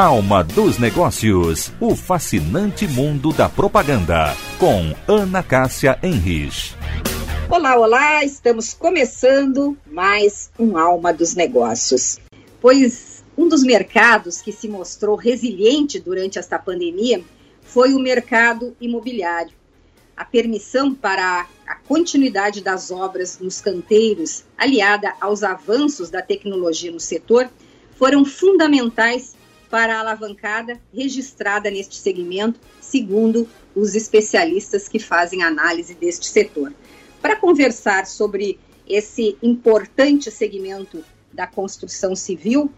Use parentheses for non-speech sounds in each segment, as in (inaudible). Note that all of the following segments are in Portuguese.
Alma dos Negócios, o fascinante mundo da propaganda, com Ana Cássia Henrich. Olá, olá, estamos começando mais um Alma dos Negócios. Pois um dos mercados que se mostrou resiliente durante esta pandemia foi o mercado imobiliário. A permissão para a continuidade das obras nos canteiros, aliada aos avanços da tecnologia no setor, foram fundamentais para a alavancada registrada neste segmento, segundo os especialistas que fazem análise deste setor. Para conversar sobre esse importante segmento da construção civil,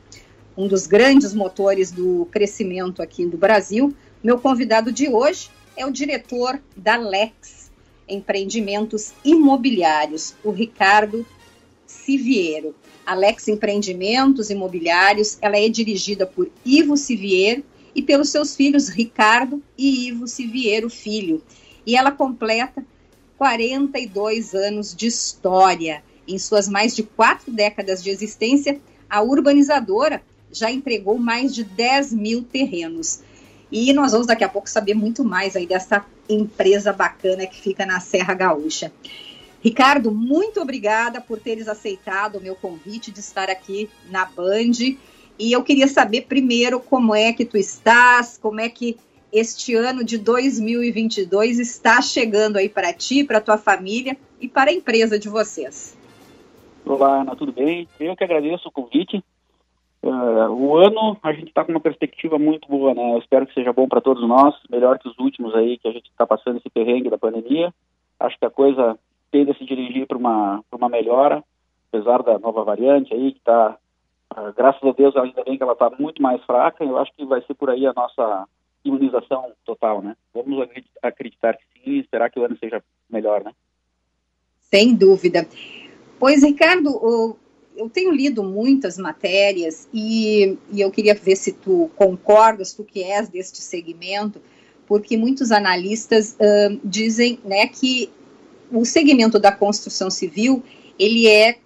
um dos grandes motores do crescimento aqui do Brasil, meu convidado de hoje é o diretor da Lex Empreendimentos Imobiliários, o Ricardo Siviero. Alex Empreendimentos Imobiliários, ela é dirigida por Ivo Siviero e pelos seus filhos Ricardo e Ivo Siviero Filho. E ela completa 42 anos de história. Em suas mais de quatro décadas de existência, a urbanizadora já entregou mais de 10 mil terrenos. E nós vamos daqui a pouco saber muito mais aí dessa empresa bacana que fica na Serra Gaúcha. Ricardo, muito obrigada por teres aceitado o meu convite de estar aqui na Band. E eu queria saber primeiro como é que tu estás, como é que este ano de 2022 está chegando aí para ti, para tua família e para a empresa de vocês. Olá, Ana, tudo bem? Eu que agradeço o convite. Uh, o ano a gente está com uma perspectiva muito boa, né? Eu espero que seja bom para todos nós, melhor que os últimos aí que a gente está passando esse perrengue da pandemia. Acho que a coisa tende a se dirigir para uma, uma melhora, apesar da nova variante aí, que está, uh, graças a Deus, ainda bem que ela está muito mais fraca, eu acho que vai ser por aí a nossa imunização total, né? Vamos acreditar que sim e esperar que o ano seja melhor, né? Sem dúvida. Pois, Ricardo, eu tenho lido muitas matérias e, e eu queria ver se tu concordas, tu que és deste segmento, porque muitos analistas uh, dizem né, que o segmento da construção civil ele é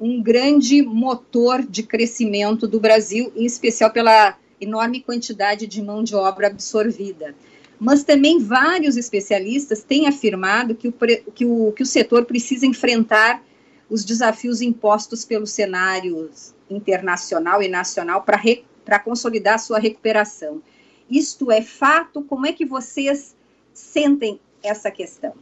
um grande motor de crescimento do Brasil, em especial pela enorme quantidade de mão de obra absorvida. Mas também vários especialistas têm afirmado que o, que o, que o setor precisa enfrentar os desafios impostos pelo cenário internacional e nacional para consolidar sua recuperação. Isto é fato? Como é que vocês sentem essa questão?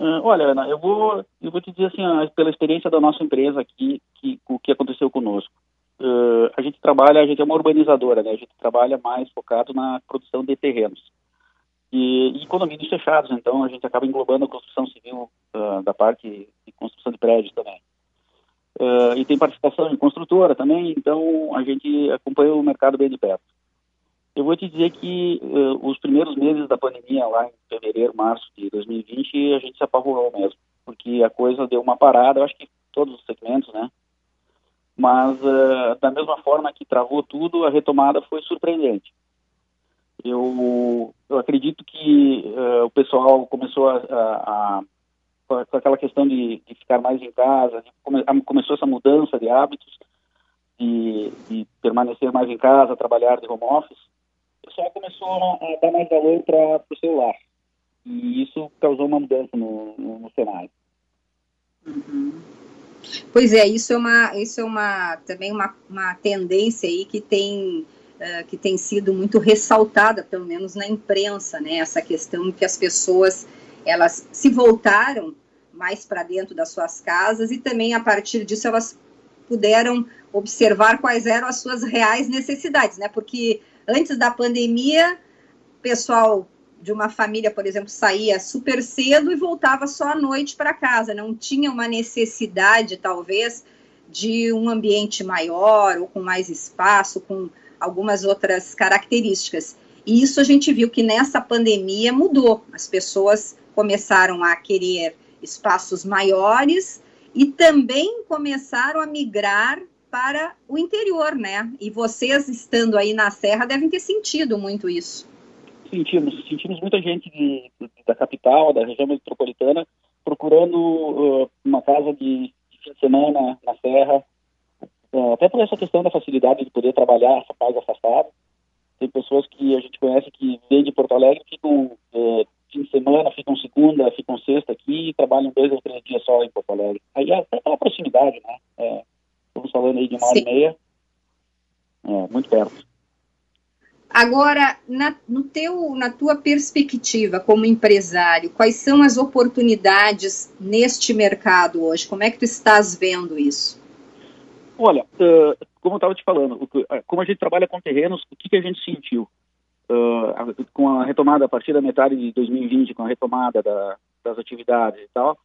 Uh, olha, Ana, eu vou, eu vou te dizer assim, uh, pela experiência da nossa empresa aqui, que, o que aconteceu conosco. Uh, a gente trabalha, a gente é uma urbanizadora, né? A gente trabalha mais focado na produção de terrenos. E, e condomínios fechados, então a gente acaba englobando a construção civil ah, da parte de construção de prédios também. e tem participação em construtora também, então a gente acompanha o mercado bem de perto. Eu vou te dizer que uh, os primeiros meses da pandemia, lá em fevereiro, março de 2020, a gente se apavorou mesmo, porque a coisa deu uma parada, eu acho que todos os segmentos, né? Mas, uh, da mesma forma que travou tudo, a retomada foi surpreendente. Eu, eu acredito que uh, o pessoal começou a, a, a com aquela questão de, de, ficar mais em casa, come, começou essa mudança de hábitos, de, de, permanecer mais em casa, trabalhar de home office, pessoal começou a dar mais valor para o celular. E isso causou uma mudança no, no, no cenário. Uhum. Pois é, isso é uma, isso é uma também uma, uma tendência aí que tem uh, que tem sido muito ressaltada, pelo menos na imprensa, né? Essa questão que as pessoas elas se voltaram mais para dentro das suas casas e também a partir disso elas puderam observar quais eram as suas reais necessidades, né? Porque Antes da pandemia, pessoal de uma família, por exemplo, saía super cedo e voltava só à noite para casa, não tinha uma necessidade, talvez, de um ambiente maior ou com mais espaço, com algumas outras características. E isso a gente viu que nessa pandemia mudou. As pessoas começaram a querer espaços maiores e também começaram a migrar para o interior, né? E vocês, estando aí na Serra, devem ter sentido muito isso. Sentimos, sentimos muita gente de, de, da capital, da região metropolitana, procurando uh, uma casa de, fim de semana na Serra, uh, até por essa questão da facilidade de poder trabalhar mais afastado pessoas que a gente conhece que vêm de Porto Alegre ficam é, fim de semana, ficam segunda, ficam sexta aqui e trabalham dois ou três dias só em Porto Alegre. Aí é até pela proximidade, né? É, estamos falando aí de uma hora Sim. e meia, é, muito perto. Agora, na, no teu, na tua perspectiva como empresário, quais são as oportunidades neste mercado hoje? Como é que tu estás vendo isso? Olha, uh, como eu estava te falando, como a gente trabalha com terrenos, o que, que a gente sentiu? Uh, com a retomada a partir da metade de 2020, com a retomada da, das atividades e tal,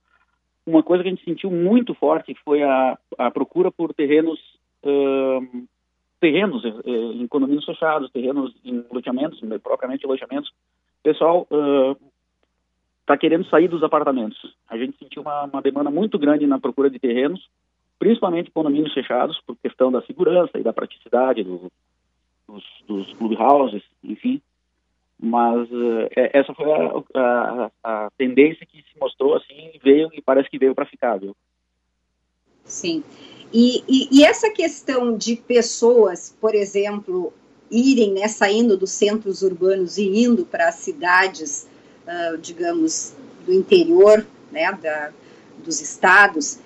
uma coisa que a gente sentiu muito forte foi a, a procura por terrenos uh, terrenos eh, em condomínios fechados, terrenos em loteamentos, né, propriamente loteamentos, o pessoal está uh, querendo sair dos apartamentos. A gente sentiu uma, uma, demanda muito grande na procura de terrenos, principalmente condomínios fechados, por questão da segurança e da praticidade do, dos, dos clubhouses, enfim. Mas uh, essa foi a, a, a, tendência que se mostrou assim, veio e parece que veio para ficar, viu? Sim. E, e, e, essa questão de pessoas, por exemplo, irem, né, saindo dos centros urbanos e indo para as cidades, uh, digamos, do interior, né, da, dos estados,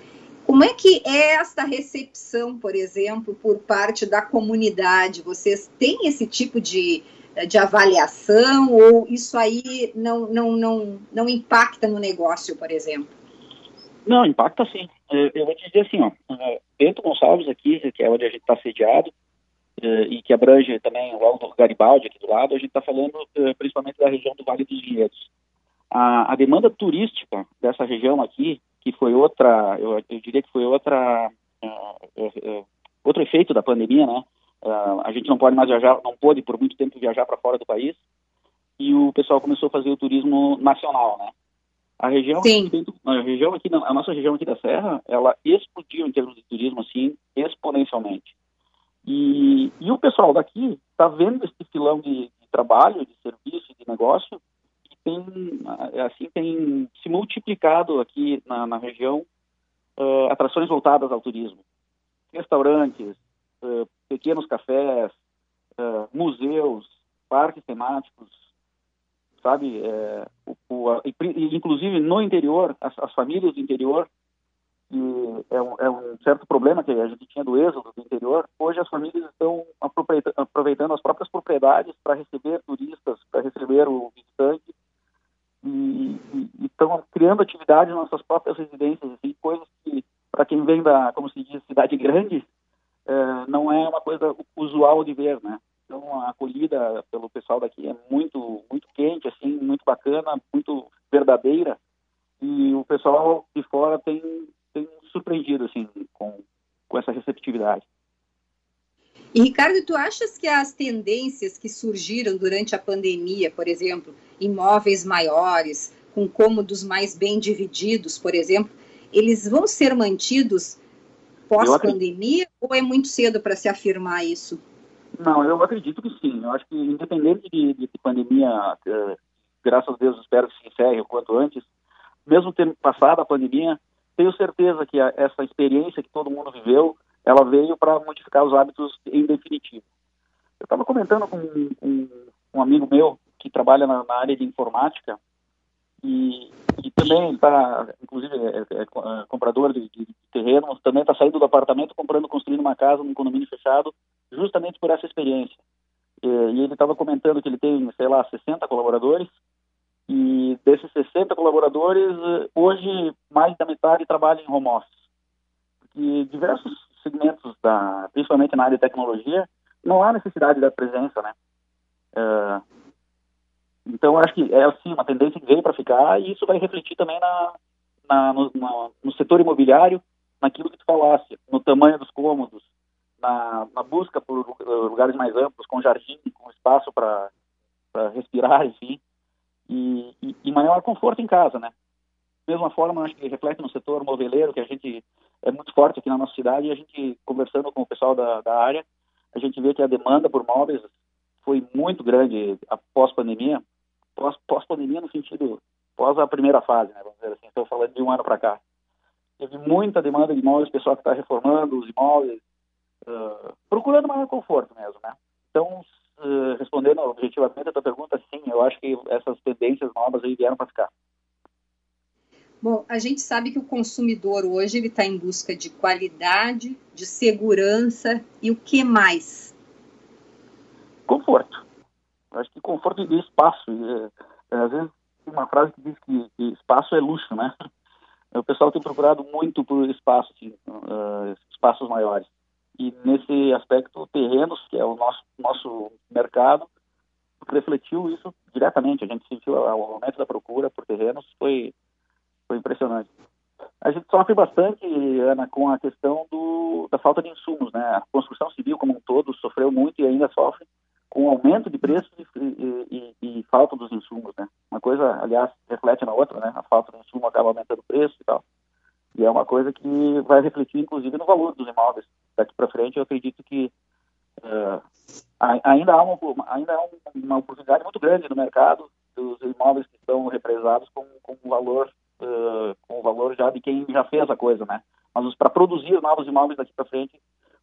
como é que é essa recepção, por exemplo, por parte da comunidade? Vocês têm esse tipo de, de avaliação ou isso aí não, não, não, não impacta no negócio, por exemplo? Não, impacta sim. Eu vou te dizer assim, ó, Bento Gonçalves aqui, que é onde a gente está sediado, eh, e que abrange também o Alto Garibaldi aqui do lado, a gente está falando principalmente da região do Vale dos Vinhedos. A, a, demanda turística dessa região aqui, que foi outra, eu, eu diria que foi outra, uh, outro efeito da pandemia, né? A gente não pode mais viajar, não pôde por muito tempo viajar para fora do país, e o pessoal começou a fazer o turismo nacional, né? A região, Sim. a região aqui, a nossa região aqui da Serra, ela explodiu em termos de turismo, assim, exponencialmente. E, e o pessoal daqui está vendo esse filão de, de, trabalho, de serviço, de negócio, que tem, assim, tem se multiplicado aqui na, na região uh, atrações voltadas ao turismo. Restaurantes, uh, pequenos cafés, uh, museus, parques temáticos, sabe? É, o, o, inclusive no interior, as, as famílias do interior, que é um, é um, certo problema que a gente tinha do êxodo do interior, hoje as famílias estão aproveitando as próprias propriedades para receber turistas, para receber o visitante, e, estão criando atividades nas suas próprias residências, assim, coisas que, para quem vem da, como se diz, cidade grande, é, não é uma coisa usual de ver, né? Então a acolhida pelo pessoal daqui é muito muito quente, assim, muito bacana, muito verdadeira. E o pessoal de fora tem, tem surpreendido assim com, com essa receptividade. E Ricardo, tu achas que as tendências que surgiram durante a pandemia, por exemplo, imóveis maiores, com cômodos mais bem divididos, por exemplo, eles vão ser mantidos pós-pandemia ou é muito cedo para se afirmar isso? Não, eu acredito que sim. Eu acho que, independente de, de pandemia, eh, graças a Deus, espero que se encerre o quanto antes, mesmo tendo passado a pandemia, tenho certeza que a, essa experiência que todo mundo viveu, ela veio para modificar os hábitos em definitivo. Eu estava comentando com, com, um amigo meu que trabalha na, na área de informática e, e também está, inclusive, é, é, é, é comprador de, de, terreno, também está saindo do apartamento, comprando, construindo uma casa num condomínio fechado, justamente por essa experiência. E, e ele estava comentando que ele tem, sei lá, 60 colaboradores, e desses 60 colaboradores, hoje mais da metade trabalha em home office. Porque diversos segmentos, da, principalmente na área de tecnologia, não há necessidade da presença, né? Uh, então, acho que é assim uma tendência que veio para ficar e isso vai refletir também na, na, no, na, no, setor imobiliário, naquilo que tu falasse, no tamanho dos cômodos, na, na busca por lugares mais amplos, com jardim, com espaço para respirar, (laughs) enfim, e, e, e, maior conforto em casa, né? Da mesma forma, acho que reflete no setor moveleiro, que a gente é muito forte aqui na nossa cidade, e a gente, conversando com o pessoal da, da área, a gente vê que a demanda por móveis foi muito grande após pandemia, pós, pós pandemia no sentido pós a primeira fase, né, vamos dizer assim, estou falando de um ano para cá. Teve muita demanda de imóveis, pessoal que está reformando os imóveis, uh, procurando maior conforto mesmo, né? Então, uh, respondendo objetivamente a tua pergunta, sim, eu acho que essas tendências novas aí vieram para ficar. Bom, a gente sabe que o consumidor hoje ele está em busca de qualidade, de segurança e o que mais? Conforto. Acho que conforto e espaço. É, às vezes tem uma frase que diz que, que, espaço é luxo, né? O pessoal tem procurado muito por espaço, assim, uh, espaços maiores. E nesse aspecto, terrenos, que é o nosso, nosso mercado, refletiu isso diretamente. A gente sentiu o aumento da procura por terrenos, foi foi impressionante. A gente sofre bastante, Ana, com a questão do, da falta de insumos, né? A construção civil como um todo sofreu muito e ainda sofre com aumento de preços e, e, e, e, falta dos insumos, né? Uma coisa, aliás, reflete na outra, né? A falta de insumo acaba aumentando o preço e tal. E é uma coisa que vai refletir, inclusive, no valor dos imóveis. Daqui para frente, eu acredito que uh, ainda há, uma, ainda há uma oportunidade muito grande no mercado dos imóveis que estão represados com, com valor uh, com o valor já de quem já fez a coisa, né? Mas para produzir novos imóveis daqui para frente,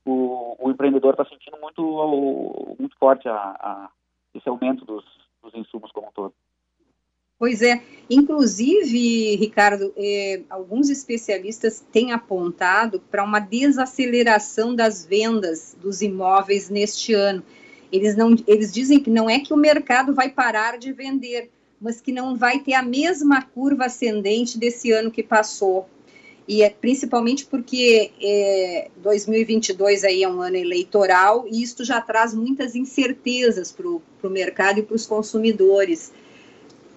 o, o empreendedor está sentindo muito, muito forte a, a, esse aumento dos, dos insumos como um todo. Pois é, inclusive, Ricardo, eh, alguns especialistas têm apontado para uma desaceleração das vendas dos imóveis neste ano. Eles, não, eles dizem que não é que o mercado vai parar de vender, mas que não vai ter a mesma curva ascendente desse ano que passou. E é principalmente porque é, 2022 aí é um ano eleitoral e isto já traz muitas incertezas para o mercado e para os consumidores.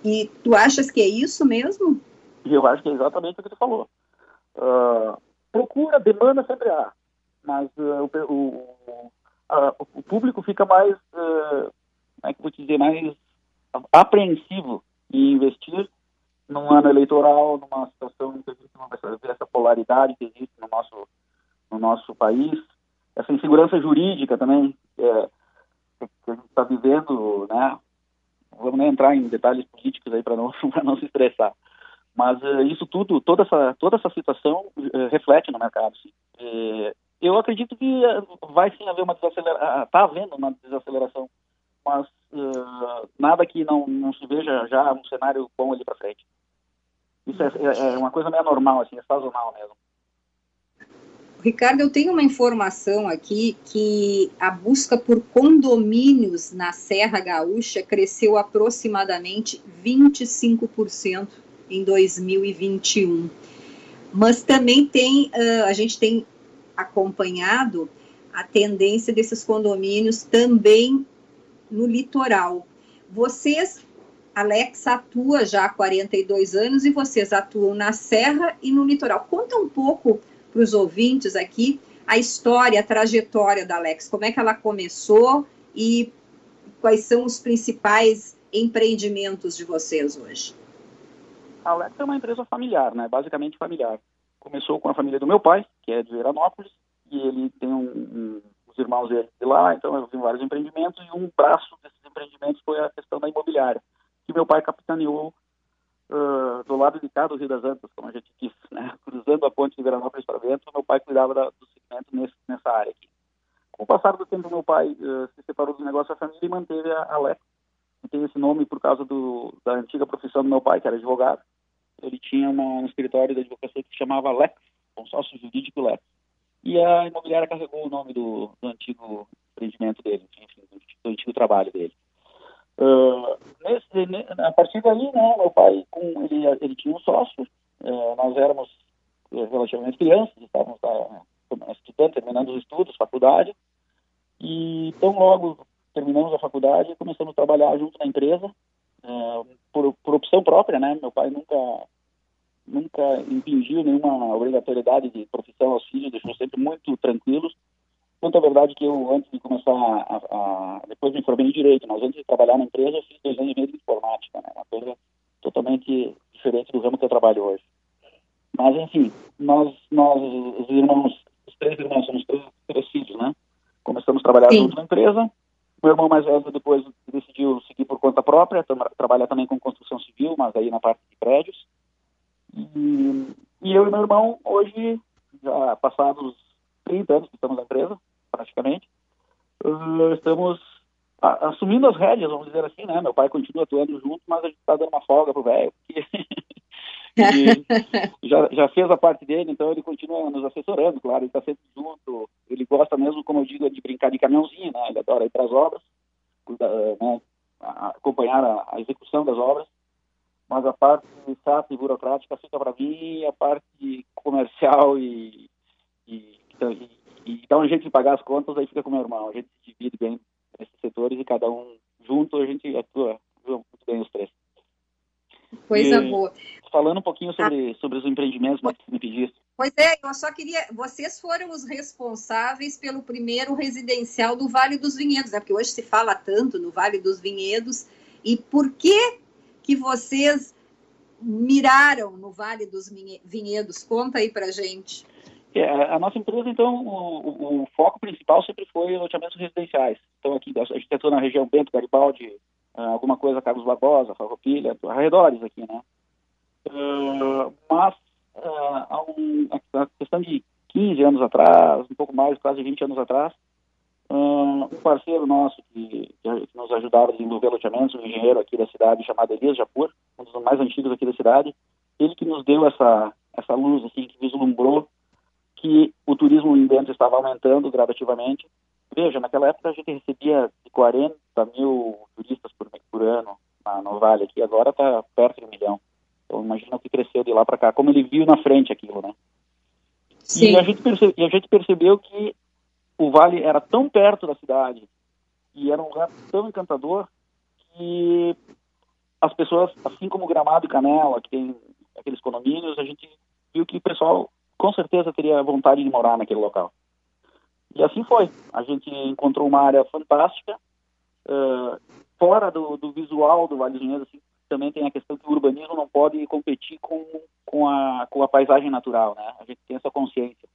E tu achas que é isso mesmo? Eu acho que é exatamente o que tu falou. Uh, procura, demanda sempre há, mas uh, o, o, uh, o, público fica mais, como é que vou te dizer, mais apreensivo em investir num ano eleitoral, numa situação que existe uma, essa polaridade que existe no nosso, no nosso país, essa insegurança jurídica também é, que a gente está vivendo, né? Vamos nem entrar em detalhes políticos aí para não, (laughs) não se estressar. Mas uh, isso tudo, toda essa, toda essa situação uh, reflete no mercado. Uh, eu acredito que vai sim haver uma desaceleração, está havendo uma desaceleração mas nada que não, não se veja já um cenário bom ali para frente. Isso é, é, é, uma coisa meio normal, assim, é sazonal mesmo. Ricardo, eu tenho uma informação aqui que a busca por condomínios na Serra Gaúcha cresceu aproximadamente 25% em 2021. Mas também tem, uh, a gente tem acompanhado a tendência desses condomínios também no litoral. Vocês, Alex, atua já há 42 anos e vocês atuam na Serra e no litoral. Conta um pouco para os ouvintes aqui a história, a trajetória da Alex, como é que ela começou e quais são os principais empreendimentos de vocês hoje. A Alex é uma empresa familiar, né? basicamente familiar. Começou com a família do meu pai, que é de Veranópolis, e ele tem um, um os irmãos dele de lá, então eu vi vários empreendimentos e um braço desses empreendimentos foi a questão da imobiliária, que meu pai capitaneou uh, do lado de cá do Rio das Antas, como a gente disse, né? (laughs) cruzando a ponte de Veranópolis para dentro, meu pai cuidava da, do segmento nesse, nessa área aqui. Com o passar do tempo, meu pai uh, se separou do negócio da família e manteve a, a que tem esse nome por causa do, da antiga profissão do meu pai, que era advogado. Ele tinha uma, um escritório de advocacia que se chamava Lex, consórcio jurídico Lex e a imobiliária carregou o nome do, do antigo empreendimento dele, enfim, do, do, antigo trabalho dele. Uh, nesse, a partir dali, né, meu pai, com, ele, ele tinha um sócio, uh, nós éramos eh, relativamente crianças, estávamos uh, estudando, terminando os estudos, faculdade, e tão logo terminamos a faculdade, começamos a trabalhar junto na empresa, por, por opção própria, né, meu pai nunca nunca impingiu nenhuma obrigatoriedade de profissão aos filhos, deixou sempre muito tranquilos. À verdade que eu, antes de começar a, a, depois me formei em Direito, mas antes de trabalhar na empresa, eu fiz dois anos e meio de informática, né? uma coisa totalmente diferente do ramo que eu trabalho hoje. Mas, enfim, nós, nós os irmãos, os três irmãos, somos três, três filhos, né? Começamos a trabalhar Sim. junto na empresa. Meu irmão mais velho depois decidiu seguir por conta própria, trabalhar também com construção civil, mas aí na parte de prédios. E, e eu e meu irmão, hoje, já passados 30 anos que estamos na empresa, praticamente, uh, estamos assumindo as rédeas, vamos dizer assim, né? Meu pai continua atuando junto, mas a gente está dando uma folga pro velho, porque (laughs) já, já fez a parte dele, então ele continua nos assessorando, claro, ele está sempre junto, ele gosta mesmo, como eu digo, de brincar de caminhãozinho, né? Ele adora ir para as obras, né? acompanhar a, a, execução das obras, mas a parte SAP e burocrática fica para mim, a parte comercial e, e, e, e dá um jeito de pagar as contas, aí fica com meu irmão, a gente se divide bem nesses setores e cada um junto a gente atua, muito bem os três. Coisa e, boa. Falando um pouquinho sobre, ah. sobre os empreendimentos você me pedisse. Pois é, eu só queria. Vocês foram os responsáveis pelo primeiro residencial do Vale dos Vinhedos, né? Porque hoje se fala tanto no Vale dos Vinhedos. E por que que vocês miraram no Vale dos Vinhedos? Conta aí pra gente. É, a nossa empresa, então, o, o, foco principal sempre foi loteamentos residenciais. Então, aqui, a gente atua na região Bento, Garibaldi, ah, alguma coisa Carlos Barbosa, Farroupilha, arredores aqui, né? Uh, mas, uh, um, a questão de 15 anos atrás, um pouco mais, quase 20 anos atrás, um parceiro nosso que, que, nos ajudava a desenvolver loteamentos, um engenheiro aqui da cidade chamado Elias Japur, um dos mais antigos aqui da cidade, ele que nos deu essa, essa luz, assim, que vislumbrou que o turismo em Bento estava aumentando gradativamente. Veja, naquela época a gente recebia 40 mil turistas por, por ano na, no Vale aqui, agora está perto de um milhão. Então imagina o que cresceu de lá para cá, como ele viu na frente aquilo, né? Sim. E a, gente percebe, e a gente percebeu que o Vale era tão perto da cidade e era um lugar tão encantador que as pessoas, assim como Gramado e Canela, que tem aqueles condomínios, a gente viu que o pessoal com certeza teria vontade de morar naquele local. E assim foi. A gente encontrou uma área fantástica, uh, fora do, do, visual do Vale do Vinhedo, assim, também tem a questão que o urbanismo não pode competir com, com, a, com a paisagem natural, né? A gente tem essa consciência.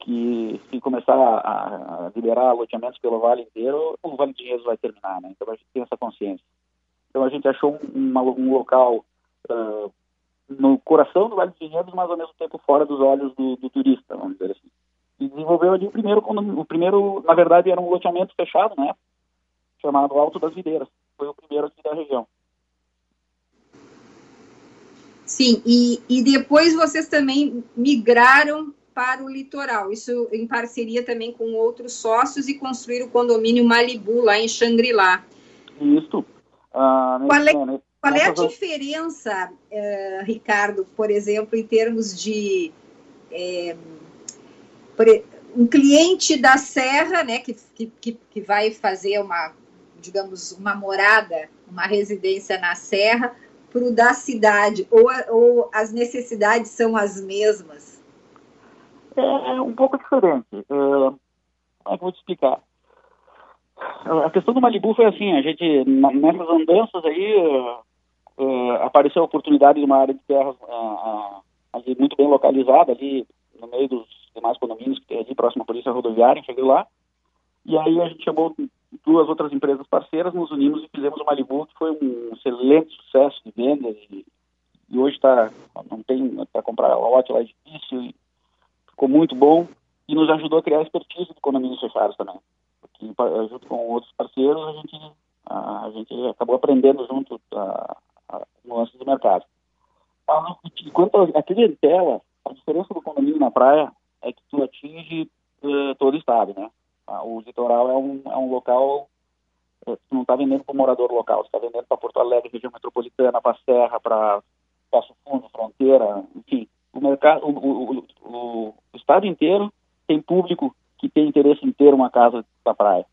Que se começar a, a liberar loteamentos pelo vale inteiro, o Vale do Vinhedo vai terminar, né? Então a gente tem essa consciência. Então a gente achou um, um local uh, no coração do Vale dos Vinhedos, mas ao mesmo tempo fora dos olhos do, do turista, vamos dizer assim. E desenvolveu ali o primeiro, o primeiro, na verdade, era um loteamento fechado, né? Chamado Alto das Videiras. Foi o primeiro aqui da região. Sim, e, e depois vocês também migraram para o litoral, isso em parceria também com outros sócios e construíram o condomínio Malibu lá em Xangri-Lá. Isso. Ah, Qual é, qual é a diferença, uh, Ricardo, por exemplo, em termos de é, um cliente da Serra, né, que, que, que vai fazer uma, digamos, uma morada, uma residência na Serra, para o da cidade, ou, ou as necessidades são as mesmas? É, é um pouco diferente. É, como é que eu vou te explicar? A questão do Malibu foi assim, a gente, nessas andanças aí, uh, apareceu a oportunidade de uma área de terras uh, ali muito bem localizada, ali no meio dos demais condomínios que tem ali, próximo à polícia rodoviária, cheguei lá, e aí a gente chamou duas outras empresas parceiras, nos unimos e fizemos o Malibu, que foi um excelente sucesso de vendas, e, e hoje está, não tem, para comprar lote lá é difícil, ficou muito bom, e nos ajudou a criar a expertise de condomínios fechados também. Porque, junto com outros parceiros, a gente, a, gente acabou aprendendo junto a, nuances do mercado. Quanto à clientela, a diferença do condomínio na praia é que tu atinge uh, todo o estado, né? Ah, o litoral é um, é um local, uh, tu não está vendendo para o morador local, está vendendo para Porto Alegre, região metropolitana, para Serra, para Passo Fundo, Fronteira, enfim. O, mercado, o, o, o, o estado inteiro tem público que tem interesse em ter uma casa na praia.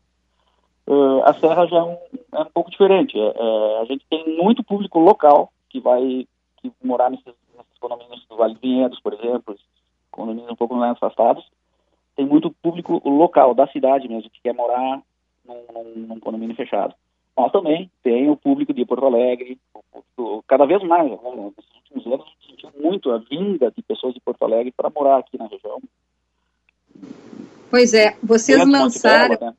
Uh, a Serra já é um, é um pouco diferente. É, é, a gente tem muito público local que vai que morar nesses, nesses condomínios do Vale de Vinhedos, por exemplo, condomínios um pouco mais afastados. Tem muito público local, da cidade mesmo, que quer morar num, num, num condomínio fechado. Mas também tem o público de Porto Alegre, o, o, cada vez mais, né, nesses últimos anos, a gente sentiu muito a vinda de pessoas de Porto Alegre para morar aqui na região. Pois é, vocês lançaram... Né?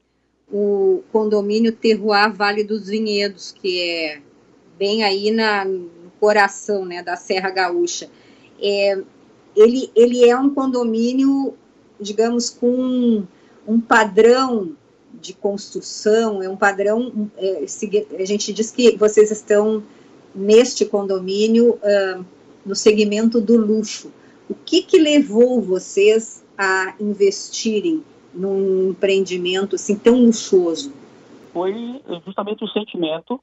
O condomínio Terroir Vale dos Vinhedos, que é bem aí na, no coração né, da Serra Gaúcha. É, ele, ele é um condomínio, digamos, com um padrão de construção, é um padrão. É, a gente diz que vocês estão neste condomínio uh, no segmento do luxo. O que, que levou vocês a investirem num empreendimento assim tão luxuoso? Foi justamente o sentimento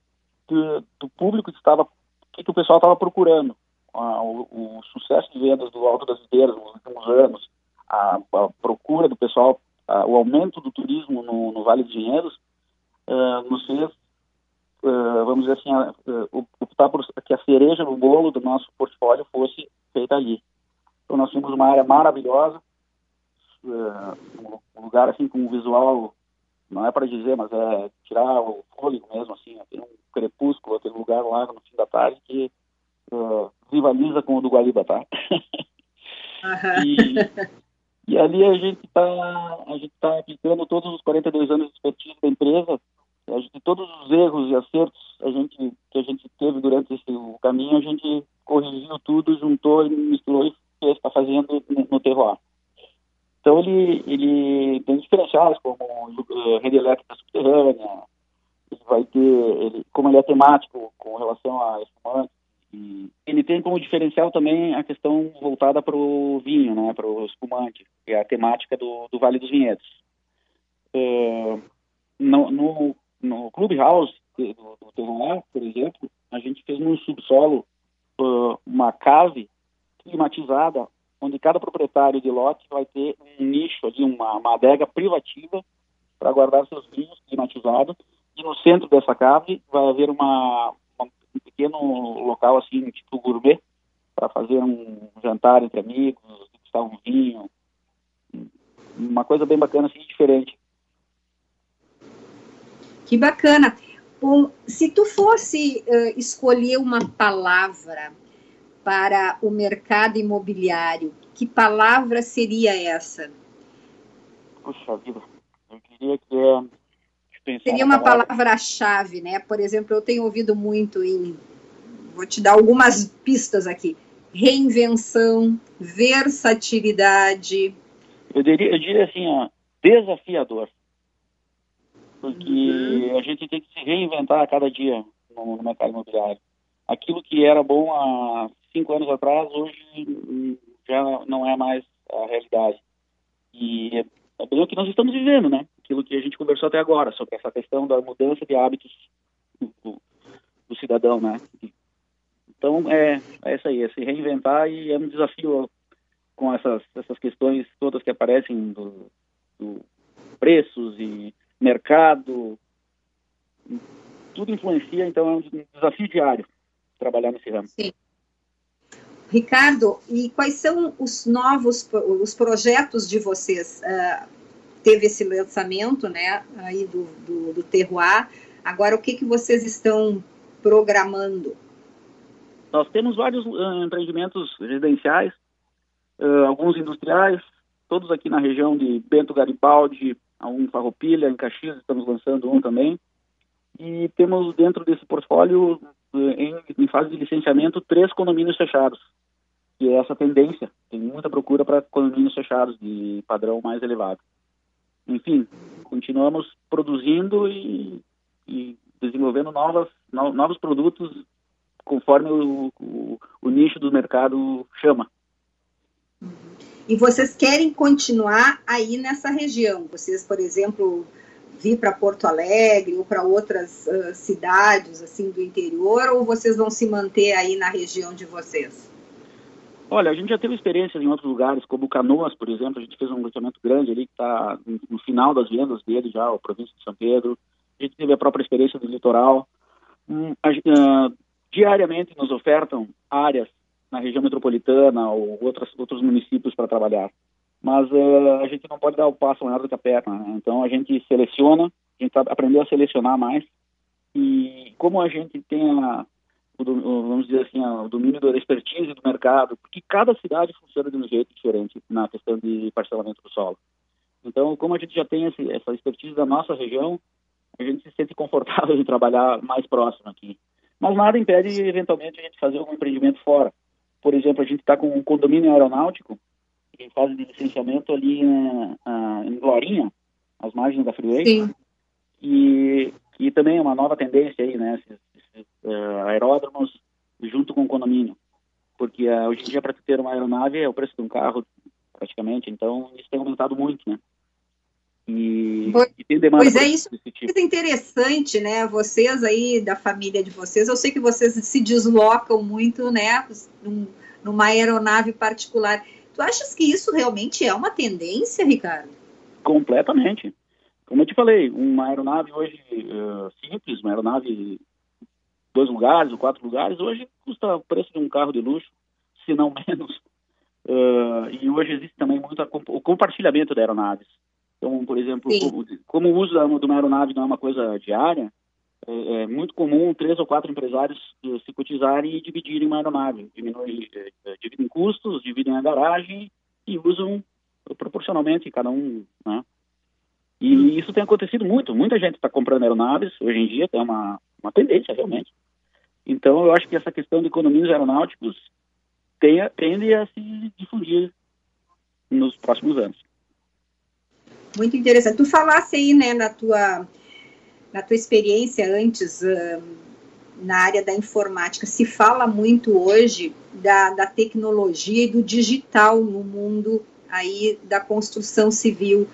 do, do público que estava, que, que o pessoal estava procurando. Ah, o, o, sucesso de vendas do Alto das Videiras nos últimos anos, a, a procura do pessoal, a, o aumento do turismo no, no Vale dos Dinheiros, uh, nos fez, uh, vamos dizer assim, uh, optar por que a cereja no bolo do nosso portfólio fosse feita ali. Então nós temos uma área maravilhosa, um lugar assim com um visual, não é para dizer, mas é tirar o fôlego mesmo, assim, tem um crepúsculo, aquele lugar lá no fim da tarde que rivaliza com o do Guariba, tá? E, e, ali a gente está a gente tá aplicando todos os 42 anos de expertise da empresa, a gente, todos os erros e acertos a gente, que a gente teve durante esse o caminho, a gente corrigiu tudo, juntou e misturou e fez, está fazendo no, no terroir. Então ele, ele tem diferenciais como uh, rede elétrica subterrânea, ele vai ter, ele, como ele é temático com relação a espumantes, e ele tem como diferencial também a questão voltada para o vinho, né, para o espumante, que é a temática do, do Vale dos Vinhedos. É, no, no, no Clubhouse do, do Terroir, por exemplo, a gente fez no subsolo uh, uma cave climatizada, onde cada proprietário de lote vai ter um nicho ali, uma, uma adega privativa para guardar seus vinhos climatizados. E no centro dessa cave vai haver uma, um pequeno local assim, tipo gourmet, para fazer um jantar entre amigos, degustar um vinho, uma coisa bem bacana, assim, diferente. Que bacana. Bom, se tu fosse uh, escolher uma palavra para o mercado imobiliário, que palavra seria essa? Puxa vida, eu diria que é Seria uma palavra-chave, né? Por exemplo, eu tenho ouvido muito em. Vou te dar algumas pistas aqui: reinvenção, versatilidade. Eu diria, eu diria assim, ó, desafiador. Porque uhum. a gente tem que se reinventar a cada dia no, no mercado imobiliário. Aquilo que era bom há cinco anos atrás, hoje já não é mais a realidade. E é, é bem o que nós estamos vivendo, né? aquilo que a gente conversou até agora, sobre essa questão da mudança de hábitos do, do cidadão, né? Então, é, é isso aí, é se reinventar e é um desafio com essas, essas questões todas que aparecem do, do preços e mercado, tudo influencia, então é um desafio diário trabalhar nesse ramo. Sim. Ricardo, e quais são os novos os projetos de vocês? Uh, teve esse lançamento, né, aí do, do, do Terroir. Agora, o que, que vocês estão programando? Nós temos vários uh, empreendimentos residenciais, uh, alguns industriais, todos aqui na região de Bento Garibaldi, um Farroupilha, em Caxias, estamos lançando um também. E temos dentro desse portfólio, em, em fase de licenciamento, três condomínios fechados. E é essa tendência, tem muita procura para condomínios fechados de padrão mais elevado enfim, continuamos produzindo e, e desenvolvendo novas, no, novos produtos conforme o, o, o, nicho do mercado chama. E vocês querem continuar aí nessa região? Vocês, por exemplo, vir para Porto Alegre ou para outras uh, cidades assim do interior, ou vocês vão se manter aí na região de vocês? Olha, a gente já teve experiências em outros lugares, como Canoas, por exemplo, a gente fez um loteamento grande ali que está no final das vendas dele já, a província de São Pedro. A gente teve a própria experiência do litoral. Hum, a, uh, diariamente nos ofertam áreas na região metropolitana ou outras, outros municípios para trabalhar. Mas uh, a gente não pode dar o passo maior do que a perna. Né? Então a gente seleciona, a gente aprendeu a selecionar mais. E como a gente tem a, vamos dizer assim, o domínio da expertise do mercado, porque cada cidade funciona de um jeito diferente na questão de parcelamento do solo. Então, como a gente já tem esse, essa expertise da nossa região, a gente se sente confortável (laughs) em trabalhar mais próximo aqui. Mas nada impede, eventualmente, a gente fazer algum empreendimento fora. Por exemplo, a gente está com um condomínio aeronáutico em fase de licenciamento ali em, em Glorinha, às margens da Freeway. Sim. e que também é uma nova tendência aí, né? Esses uh, aeródromos junto com o condomínio, porque uh, hoje em dia para ter uma aeronave é o preço de um carro praticamente, então isso tem aumentado muito, né? E, pois, e tem demanda pois é, isso tipo. é interessante, né? Vocês aí da família de vocês, eu sei que vocês se deslocam muito, né? Num, numa aeronave particular. Tu achas que isso realmente é uma tendência, Ricardo? Completamente. Como eu te falei, uma aeronave hoje uh, simples, uma aeronave dois lugares ou quatro lugares, hoje custa o preço de um carro de luxo, se não (laughs) menos. Uh, e hoje existe também muito o compartilhamento de aeronaves. Então, por exemplo, como, como, o uso de uma aeronave não é uma coisa diária, é, é muito comum três ou quatro empresários uh, se cotizarem e dividirem uma aeronave. Diminui, uh, dividem custos, dividem a garagem e usam proporcionalmente cada um, né? E isso tem acontecido muito. Muita gente está comprando aeronaves hoje em dia, tem uma, uma tendência realmente. Então, eu acho que essa questão de economias aeronáuticos tem, tende a se difundir nos próximos anos. Muito interessante. Tu falasse aí, né, na tua, na tua experiência antes uh, na área da informática, se fala muito hoje da, da tecnologia e do digital no mundo aí da construção civil.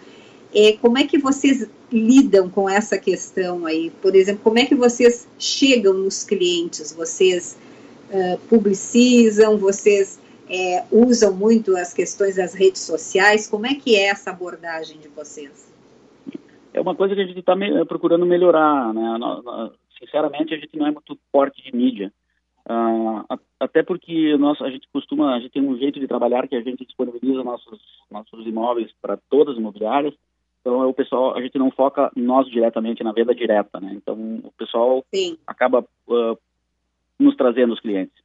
É, como é que vocês lidam com essa questão aí? Por exemplo, como é que vocês chegam nos clientes? Vocês uh, publicizam, vocês é, usam muito as questões das redes sociais. Como é que é essa abordagem de vocês? É uma coisa que a gente está me, procurando melhorar, né? Sinceramente, a gente não é muito forte de mídia. Uh, até porque nós, a gente costuma, a gente tem um jeito de trabalhar que a gente disponibiliza nossos, nossos imóveis para todas as imobiliárias. Então, o pessoal, a gente não foca nós diretamente na venda direta, né? Então, o pessoal Sim. acaba uh, nos trazendo os clientes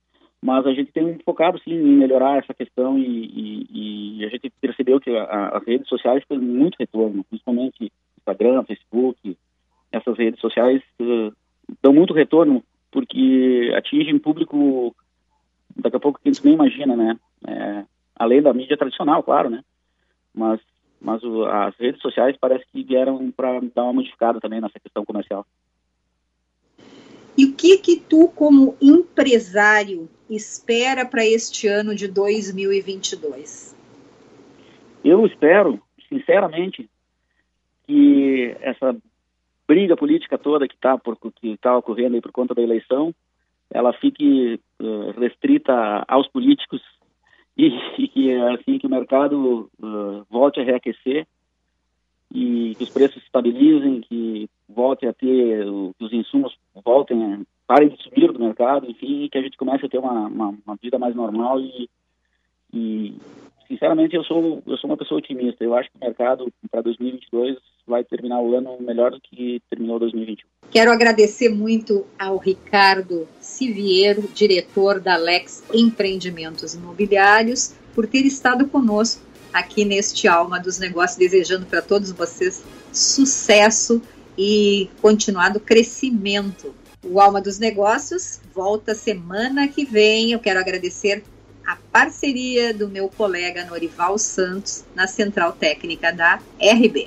mas a gente tem focado sim em melhorar essa questão e, e, e a gente percebeu que a, as redes sociais têm muito retorno, principalmente Instagram, Facebook, essas redes sociais uh, dão muito retorno porque atingem público daqui a pouco que a gente nem imagina, né? É, além da mídia tradicional, claro, né? Mas mas o, as redes sociais parece que vieram para dar uma modificada também nessa questão comercial. E o que que tu, como empresário, espera para este ano de 2022? Eu espero, sinceramente, que essa briga política toda que está que tá ocorrendo aí por conta da eleição, ela fique uh, restrita aos políticos (laughs) e, e, assim que o mercado uh, volte a reaquecer e que os preços se estabilizem, que volte a ter, que os insumos voltem, parem de subir do mercado, enfim, que a gente comece a ter uma, uma, uma vida mais normal e, e, sinceramente, eu sou, eu sou uma pessoa otimista. Eu acho que o mercado para 2022 vai terminar o ano melhor do que terminou 2021. Quero agradecer muito ao Ricardo Siviero, diretor da Lex Empreendimentos Imobiliários, por ter estado conosco aqui neste Alma dos Negócios, desejando para todos vocês sucesso e continuado crescimento. O Alma dos Negócios volta semana que vem. Eu quero agradecer a parceria do meu colega Norival Santos na Central Técnica da RB.